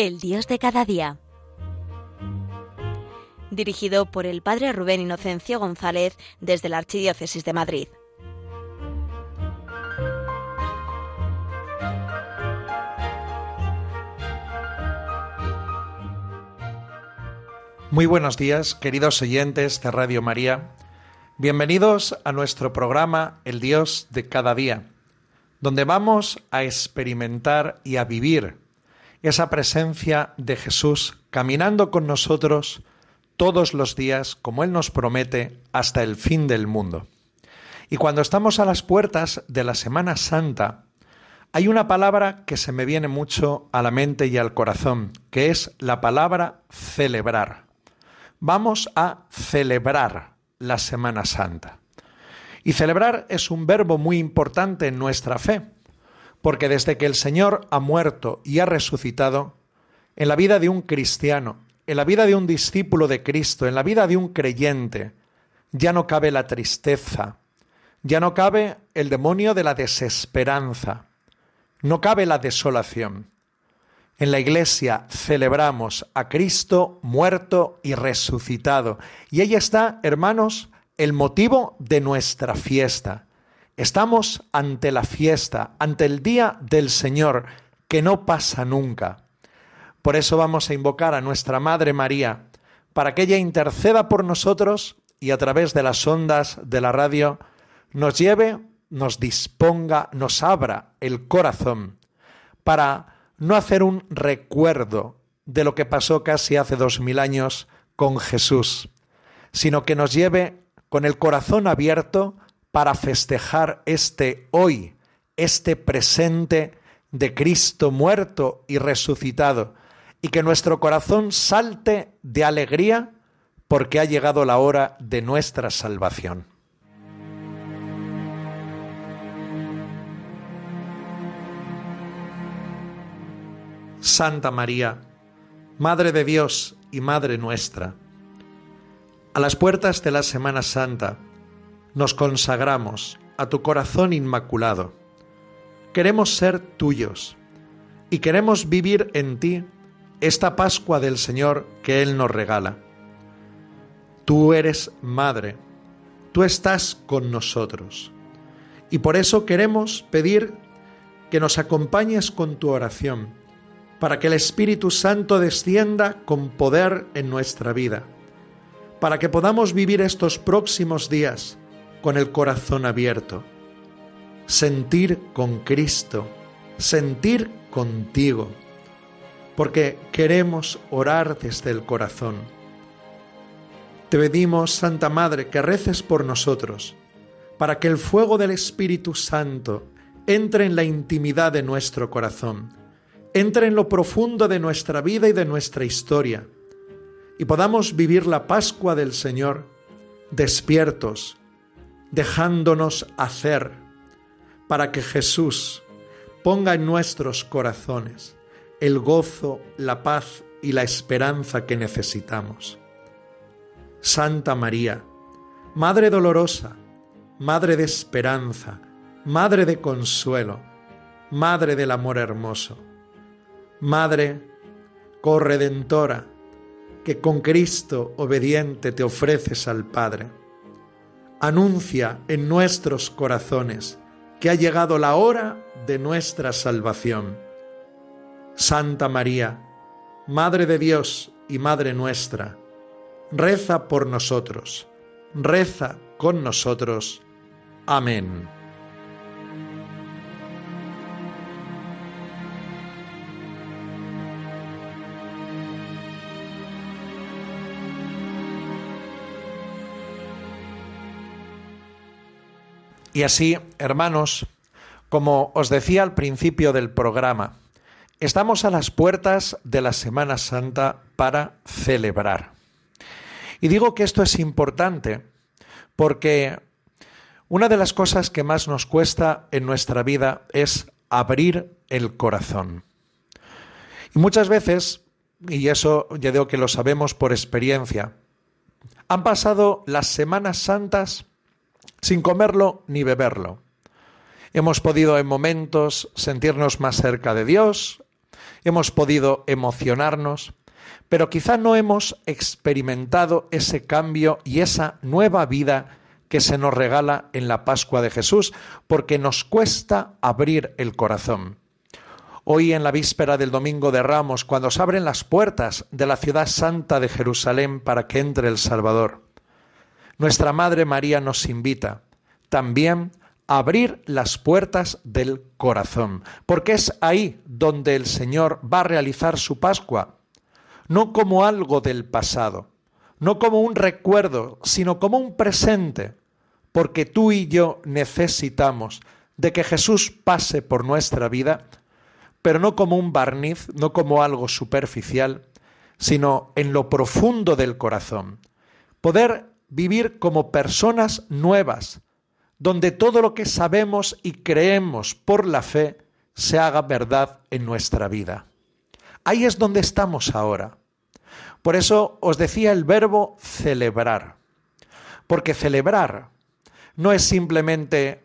El Dios de cada día. Dirigido por el Padre Rubén Inocencio González desde la Archidiócesis de Madrid. Muy buenos días, queridos oyentes de Radio María. Bienvenidos a nuestro programa El Dios de cada día, donde vamos a experimentar y a vivir esa presencia de Jesús caminando con nosotros todos los días, como Él nos promete, hasta el fin del mundo. Y cuando estamos a las puertas de la Semana Santa, hay una palabra que se me viene mucho a la mente y al corazón, que es la palabra celebrar vamos a celebrar la Semana Santa. Y celebrar es un verbo muy importante en nuestra fe, porque desde que el Señor ha muerto y ha resucitado, en la vida de un cristiano, en la vida de un discípulo de Cristo, en la vida de un creyente, ya no cabe la tristeza, ya no cabe el demonio de la desesperanza, no cabe la desolación. En la iglesia celebramos a Cristo muerto y resucitado. Y ahí está, hermanos, el motivo de nuestra fiesta. Estamos ante la fiesta, ante el día del Señor, que no pasa nunca. Por eso vamos a invocar a nuestra Madre María, para que ella interceda por nosotros y a través de las ondas de la radio nos lleve, nos disponga, nos abra el corazón para no hacer un recuerdo de lo que pasó casi hace dos mil años con Jesús, sino que nos lleve con el corazón abierto para festejar este hoy, este presente de Cristo muerto y resucitado, y que nuestro corazón salte de alegría porque ha llegado la hora de nuestra salvación. Santa María, Madre de Dios y Madre nuestra, a las puertas de la Semana Santa nos consagramos a tu corazón inmaculado. Queremos ser tuyos y queremos vivir en ti esta Pascua del Señor que Él nos regala. Tú eres Madre, tú estás con nosotros y por eso queremos pedir que nos acompañes con tu oración para que el Espíritu Santo descienda con poder en nuestra vida, para que podamos vivir estos próximos días con el corazón abierto, sentir con Cristo, sentir contigo, porque queremos orar desde el corazón. Te pedimos, Santa Madre, que reces por nosotros, para que el fuego del Espíritu Santo entre en la intimidad de nuestro corazón entre en lo profundo de nuestra vida y de nuestra historia y podamos vivir la Pascua del Señor despiertos, dejándonos hacer para que Jesús ponga en nuestros corazones el gozo, la paz y la esperanza que necesitamos. Santa María, Madre dolorosa, Madre de esperanza, Madre de consuelo, Madre del amor hermoso, Madre corredentora, que con Cristo obediente te ofreces al Padre. Anuncia en nuestros corazones que ha llegado la hora de nuestra salvación. Santa María, Madre de Dios y Madre nuestra, reza por nosotros, reza con nosotros. Amén. Y así, hermanos, como os decía al principio del programa, estamos a las puertas de la Semana Santa para celebrar. Y digo que esto es importante porque una de las cosas que más nos cuesta en nuestra vida es abrir el corazón. Y muchas veces, y eso ya digo que lo sabemos por experiencia, han pasado las Semanas Santas sin comerlo ni beberlo. Hemos podido en momentos sentirnos más cerca de Dios, hemos podido emocionarnos, pero quizá no hemos experimentado ese cambio y esa nueva vida que se nos regala en la Pascua de Jesús, porque nos cuesta abrir el corazón. Hoy en la víspera del Domingo de Ramos, cuando se abren las puertas de la ciudad santa de Jerusalén para que entre el Salvador, nuestra Madre María nos invita también a abrir las puertas del corazón, porque es ahí donde el Señor va a realizar su Pascua, no como algo del pasado, no como un recuerdo, sino como un presente, porque tú y yo necesitamos de que Jesús pase por nuestra vida, pero no como un barniz, no como algo superficial, sino en lo profundo del corazón. Poder vivir como personas nuevas, donde todo lo que sabemos y creemos por la fe se haga verdad en nuestra vida. Ahí es donde estamos ahora. Por eso os decía el verbo celebrar, porque celebrar no es simplemente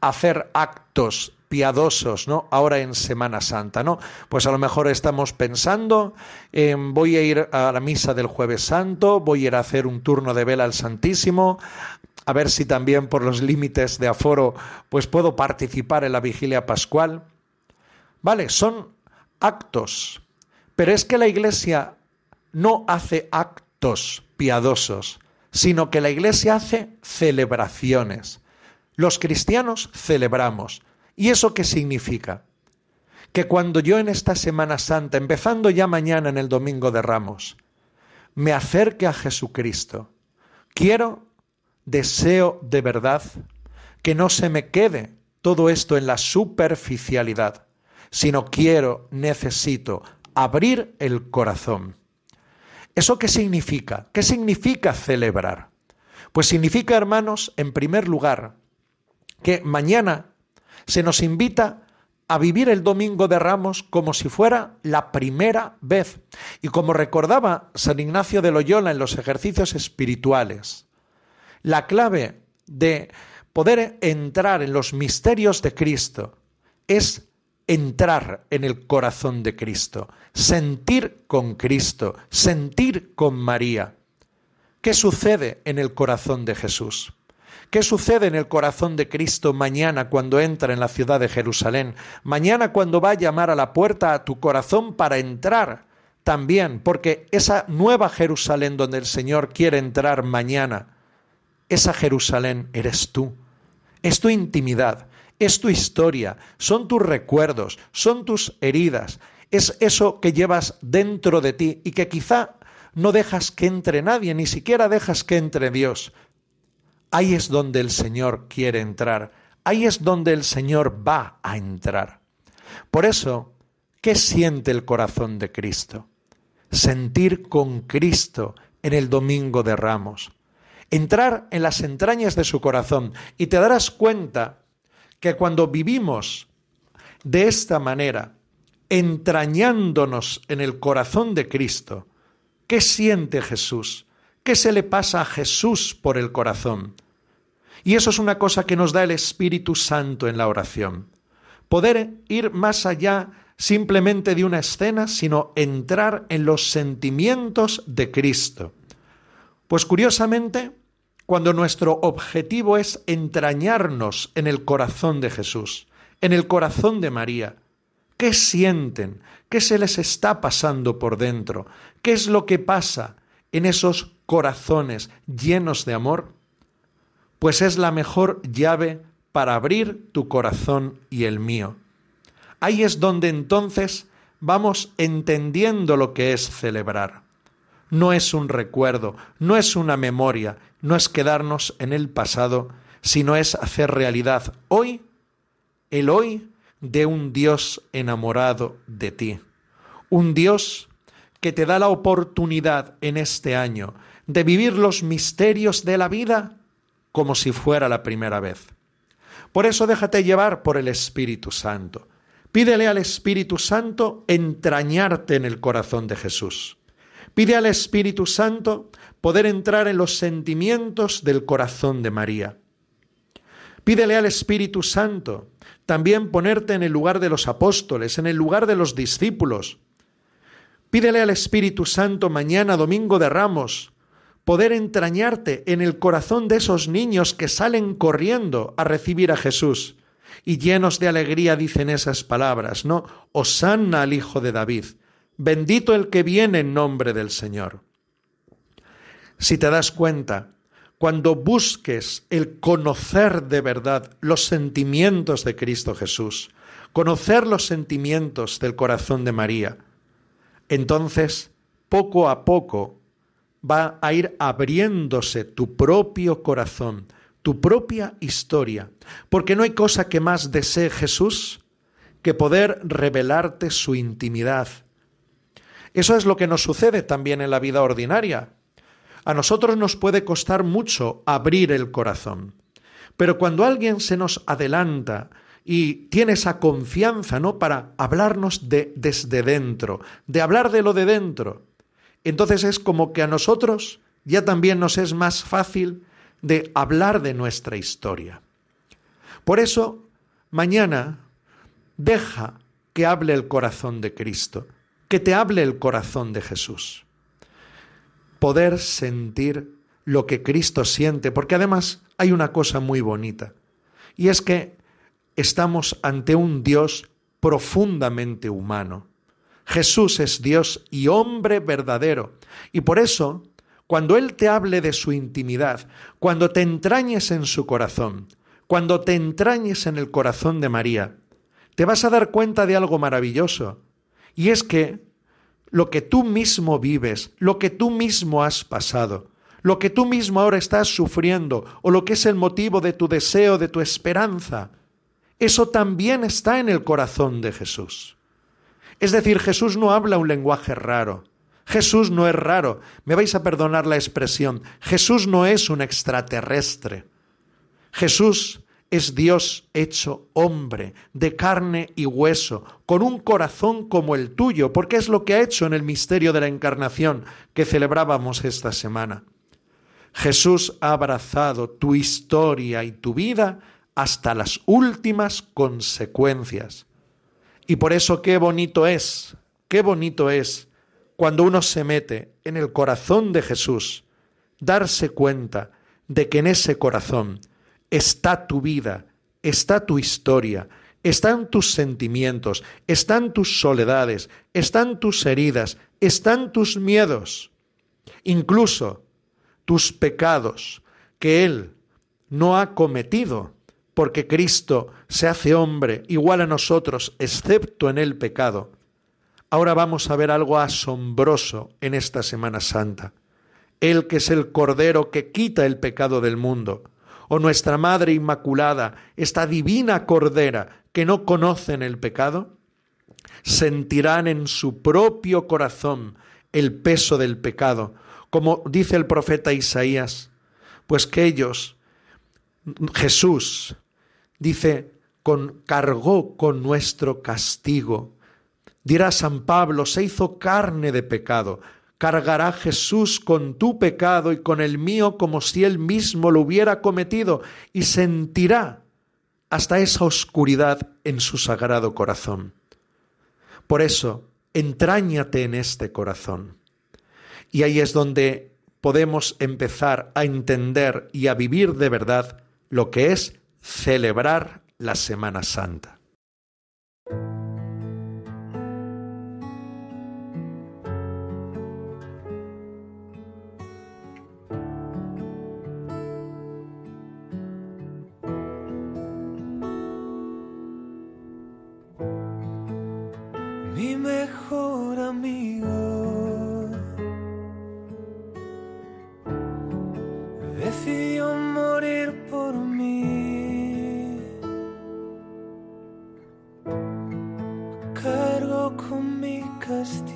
hacer actos piadosos, ¿no? Ahora en Semana Santa, ¿no? Pues a lo mejor estamos pensando, en voy a ir a la misa del Jueves Santo, voy a ir a hacer un turno de vela al Santísimo, a ver si también por los límites de aforo, pues puedo participar en la vigilia pascual. Vale, son actos, pero es que la Iglesia no hace actos piadosos, sino que la Iglesia hace celebraciones. Los cristianos celebramos. ¿Y eso qué significa? Que cuando yo en esta Semana Santa, empezando ya mañana en el Domingo de Ramos, me acerque a Jesucristo, quiero, deseo de verdad que no se me quede todo esto en la superficialidad, sino quiero, necesito abrir el corazón ¿Eso qué significa? ¿Qué significa celebrar? Pues significa, hermanos, en primer lugar, que mañana se nos invita a vivir el Domingo de Ramos como si fuera la primera vez. Y como recordaba San Ignacio de Loyola en los ejercicios espirituales, la clave de poder entrar en los misterios de Cristo es entrar en el corazón de Cristo, sentir con Cristo, sentir con María. ¿Qué sucede en el corazón de Jesús? ¿Qué sucede en el corazón de Cristo mañana cuando entra en la ciudad de Jerusalén? Mañana cuando va a llamar a la puerta a tu corazón para entrar también, porque esa nueva Jerusalén donde el Señor quiere entrar mañana, esa Jerusalén eres tú, es tu intimidad, es tu historia, son tus recuerdos, son tus heridas, es eso que llevas dentro de ti y que quizá no dejas que entre nadie, ni siquiera dejas que entre Dios. Ahí es donde el Señor quiere entrar, ahí es donde el Señor va a entrar. Por eso, ¿qué siente el corazón de Cristo? Sentir con Cristo en el Domingo de Ramos. Entrar en las entrañas de su corazón y te darás cuenta que cuando vivimos de esta manera, entrañándonos en el corazón de Cristo, ¿qué siente Jesús? ¿Qué se le pasa a Jesús por el corazón? Y eso es una cosa que nos da el Espíritu Santo en la oración. Poder ir más allá simplemente de una escena, sino entrar en los sentimientos de Cristo. Pues curiosamente, cuando nuestro objetivo es entrañarnos en el corazón de Jesús, en el corazón de María. ¿Qué sienten? ¿Qué se les está pasando por dentro? ¿Qué es lo que pasa en esos corazones llenos de amor? Pues es la mejor llave para abrir tu corazón y el mío. Ahí es donde entonces vamos entendiendo lo que es celebrar. No es un recuerdo, no es una memoria, no es quedarnos en el pasado, sino es hacer realidad hoy, el hoy de un Dios enamorado de ti. Un Dios que te da la oportunidad en este año de vivir los misterios de la vida como si fuera la primera vez. Por eso déjate llevar por el Espíritu Santo. Pídele al Espíritu Santo entrañarte en el corazón de Jesús. Pide al Espíritu Santo poder entrar en los sentimientos del corazón de María. Pídele al Espíritu Santo también ponerte en el lugar de los apóstoles, en el lugar de los discípulos. Pídele al Espíritu Santo mañana, domingo de Ramos, poder entrañarte en el corazón de esos niños que salen corriendo a recibir a Jesús y llenos de alegría dicen esas palabras, ¿no? Osanna al Hijo de David, bendito el que viene en nombre del Señor. Si te das cuenta, cuando busques el conocer de verdad los sentimientos de Cristo Jesús, conocer los sentimientos del corazón de María, entonces poco a poco va a ir abriéndose tu propio corazón, tu propia historia, porque no hay cosa que más desee Jesús que poder revelarte su intimidad. Eso es lo que nos sucede también en la vida ordinaria. A nosotros nos puede costar mucho abrir el corazón, pero cuando alguien se nos adelanta y tiene esa confianza, ¿no? Para hablarnos de desde dentro, de hablar de lo de dentro, entonces es como que a nosotros ya también nos es más fácil de hablar de nuestra historia. Por eso, mañana, deja que hable el corazón de Cristo, que te hable el corazón de Jesús poder sentir lo que Cristo siente, porque además hay una cosa muy bonita, y es que estamos ante un Dios profundamente humano. Jesús es Dios y hombre verdadero, y por eso, cuando Él te hable de su intimidad, cuando te entrañes en su corazón, cuando te entrañes en el corazón de María, te vas a dar cuenta de algo maravilloso, y es que lo que tú mismo vives, lo que tú mismo has pasado, lo que tú mismo ahora estás sufriendo o lo que es el motivo de tu deseo, de tu esperanza, eso también está en el corazón de Jesús. Es decir, Jesús no habla un lenguaje raro. Jesús no es raro. Me vais a perdonar la expresión. Jesús no es un extraterrestre. Jesús es Dios hecho hombre, de carne y hueso, con un corazón como el tuyo, porque es lo que ha hecho en el misterio de la encarnación que celebrábamos esta semana. Jesús ha abrazado tu historia y tu vida hasta las últimas consecuencias. Y por eso qué bonito es, qué bonito es cuando uno se mete en el corazón de Jesús, darse cuenta de que en ese corazón está tu vida, está tu historia, están tus sentimientos, están tus soledades, están tus heridas, están tus miedos, incluso tus pecados que Él no ha cometido, porque Cristo se hace hombre igual a nosotros, excepto en el pecado. Ahora vamos a ver algo asombroso en esta Semana Santa. Él que es el Cordero que quita el pecado del mundo o nuestra Madre Inmaculada, esta divina Cordera que no conocen el pecado, sentirán en su propio corazón el peso del pecado, como dice el profeta Isaías, pues que ellos, Jesús, dice, con, cargó con nuestro castigo. Dirá San Pablo, se hizo carne de pecado, cargará Jesús con tu pecado y con el mío como si él mismo lo hubiera cometido y sentirá hasta esa oscuridad en su sagrado corazón. Por eso, entráñate en este corazón. Y ahí es donde podemos empezar a entender y a vivir de verdad lo que es celebrar la Semana Santa. Me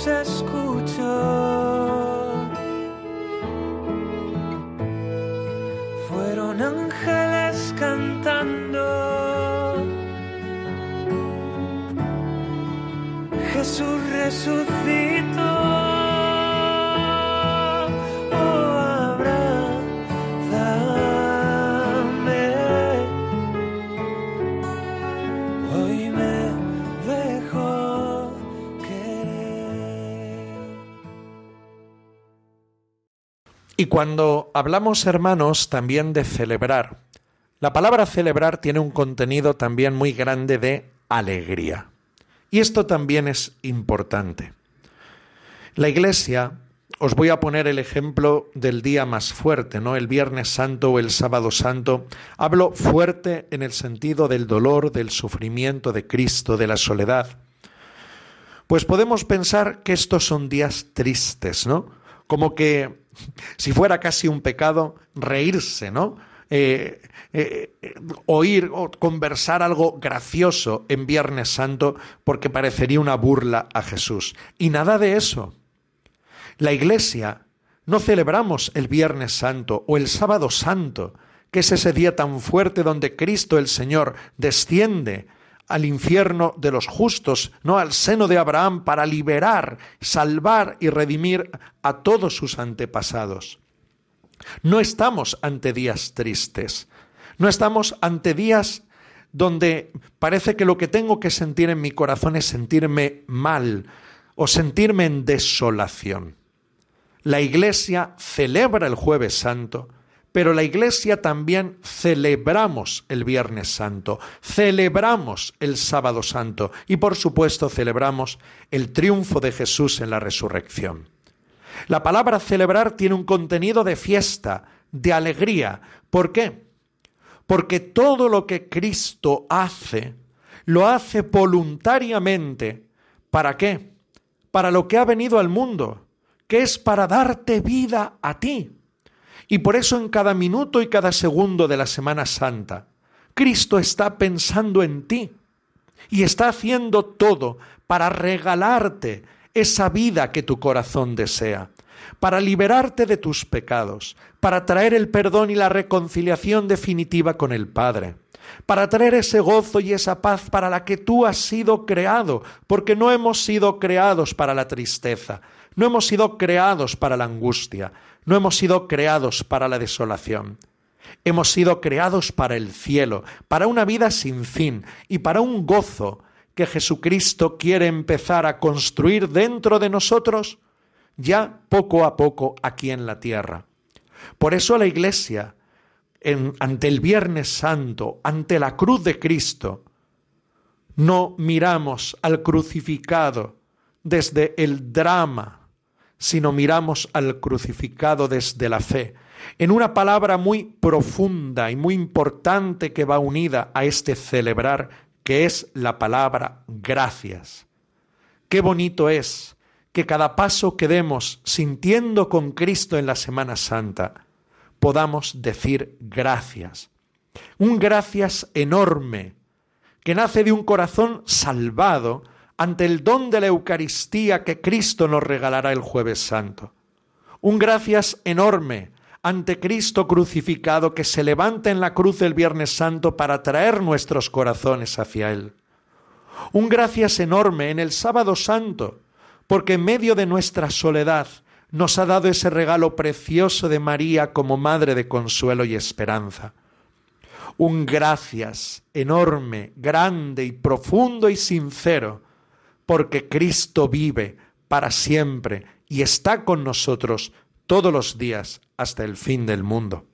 los escucho. Fueron ángeles cantando. Jesús resucitó. Y cuando hablamos, hermanos, también de celebrar, la palabra celebrar tiene un contenido también muy grande de alegría. Y esto también es importante. La Iglesia, os voy a poner el ejemplo del día más fuerte, ¿no? El Viernes Santo o el Sábado Santo. Hablo fuerte en el sentido del dolor, del sufrimiento de Cristo, de la soledad. Pues podemos pensar que estos son días tristes, ¿no? Como que si fuera casi un pecado, reírse, ¿no? Eh, eh, oír o conversar algo gracioso en Viernes Santo porque parecería una burla a Jesús. Y nada de eso. La Iglesia no celebramos el Viernes Santo o el Sábado Santo, que es ese día tan fuerte donde Cristo el Señor desciende al infierno de los justos, no al seno de Abraham, para liberar, salvar y redimir a todos sus antepasados. No estamos ante días tristes, no estamos ante días donde parece que lo que tengo que sentir en mi corazón es sentirme mal o sentirme en desolación. La Iglesia celebra el jueves santo, pero la Iglesia también celebramos el Viernes Santo, celebramos el Sábado Santo y por supuesto celebramos el triunfo de Jesús en la resurrección. La palabra celebrar tiene un contenido de fiesta, de alegría. ¿Por qué? Porque todo lo que Cristo hace, lo hace voluntariamente. ¿Para qué? Para lo que ha venido al mundo, que es para darte vida a ti. Y por eso en cada minuto y cada segundo de la Semana Santa, Cristo está pensando en ti y está haciendo todo para regalarte esa vida que tu corazón desea, para liberarte de tus pecados, para traer el perdón y la reconciliación definitiva con el Padre, para traer ese gozo y esa paz para la que tú has sido creado, porque no hemos sido creados para la tristeza, no hemos sido creados para la angustia, no hemos sido creados para la desolación. Hemos sido creados para el cielo, para una vida sin fin y para un gozo que Jesucristo quiere empezar a construir dentro de nosotros ya poco a poco aquí en la tierra. Por eso la Iglesia, ante el Viernes Santo, ante la cruz de Cristo, no miramos al crucificado desde el drama sino miramos al crucificado desde la fe, en una palabra muy profunda y muy importante que va unida a este celebrar, que es la palabra gracias. Qué bonito es que cada paso que demos sintiendo con Cristo en la Semana Santa, podamos decir gracias. Un gracias enorme, que nace de un corazón salvado, ante el don de la Eucaristía que Cristo nos regalará el jueves santo. Un gracias enorme ante Cristo crucificado que se levanta en la cruz del Viernes Santo para traer nuestros corazones hacia Él. Un gracias enorme en el sábado santo, porque en medio de nuestra soledad nos ha dado ese regalo precioso de María como Madre de consuelo y esperanza. Un gracias enorme, grande y profundo y sincero porque Cristo vive para siempre y está con nosotros todos los días hasta el fin del mundo.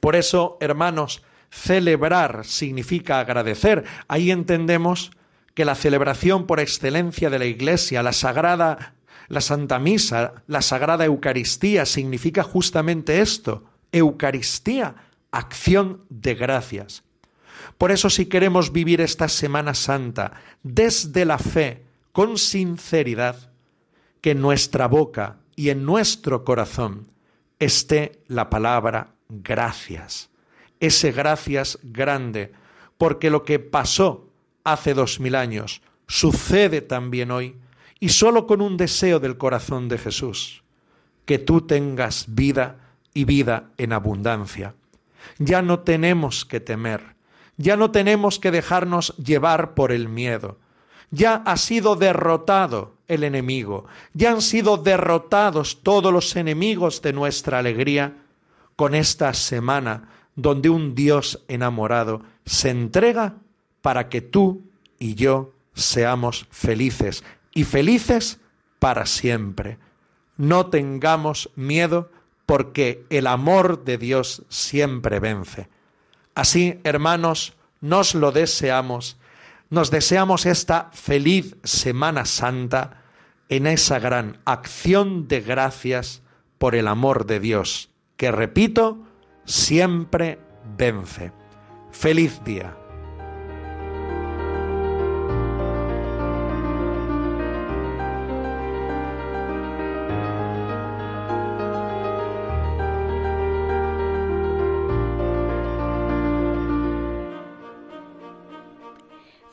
Por eso, hermanos, celebrar significa agradecer. Ahí entendemos que la celebración por excelencia de la Iglesia, la Sagrada, la Santa Misa, la Sagrada Eucaristía, significa justamente esto, Eucaristía, acción de gracias. Por eso si queremos vivir esta Semana Santa desde la fe, con sinceridad, que en nuestra boca y en nuestro corazón esté la palabra gracias. Ese gracias grande, porque lo que pasó hace dos mil años sucede también hoy, y solo con un deseo del corazón de Jesús, que tú tengas vida y vida en abundancia. Ya no tenemos que temer, ya no tenemos que dejarnos llevar por el miedo, ya ha sido derrotado el enemigo, ya han sido derrotados todos los enemigos de nuestra alegría con esta semana donde un Dios enamorado se entrega para que tú y yo seamos felices y felices para siempre. No tengamos miedo porque el amor de Dios siempre vence. Así, hermanos, nos lo deseamos nos deseamos esta feliz Semana Santa en esa gran acción de gracias por el amor de Dios, que repito, siempre vence. Feliz día.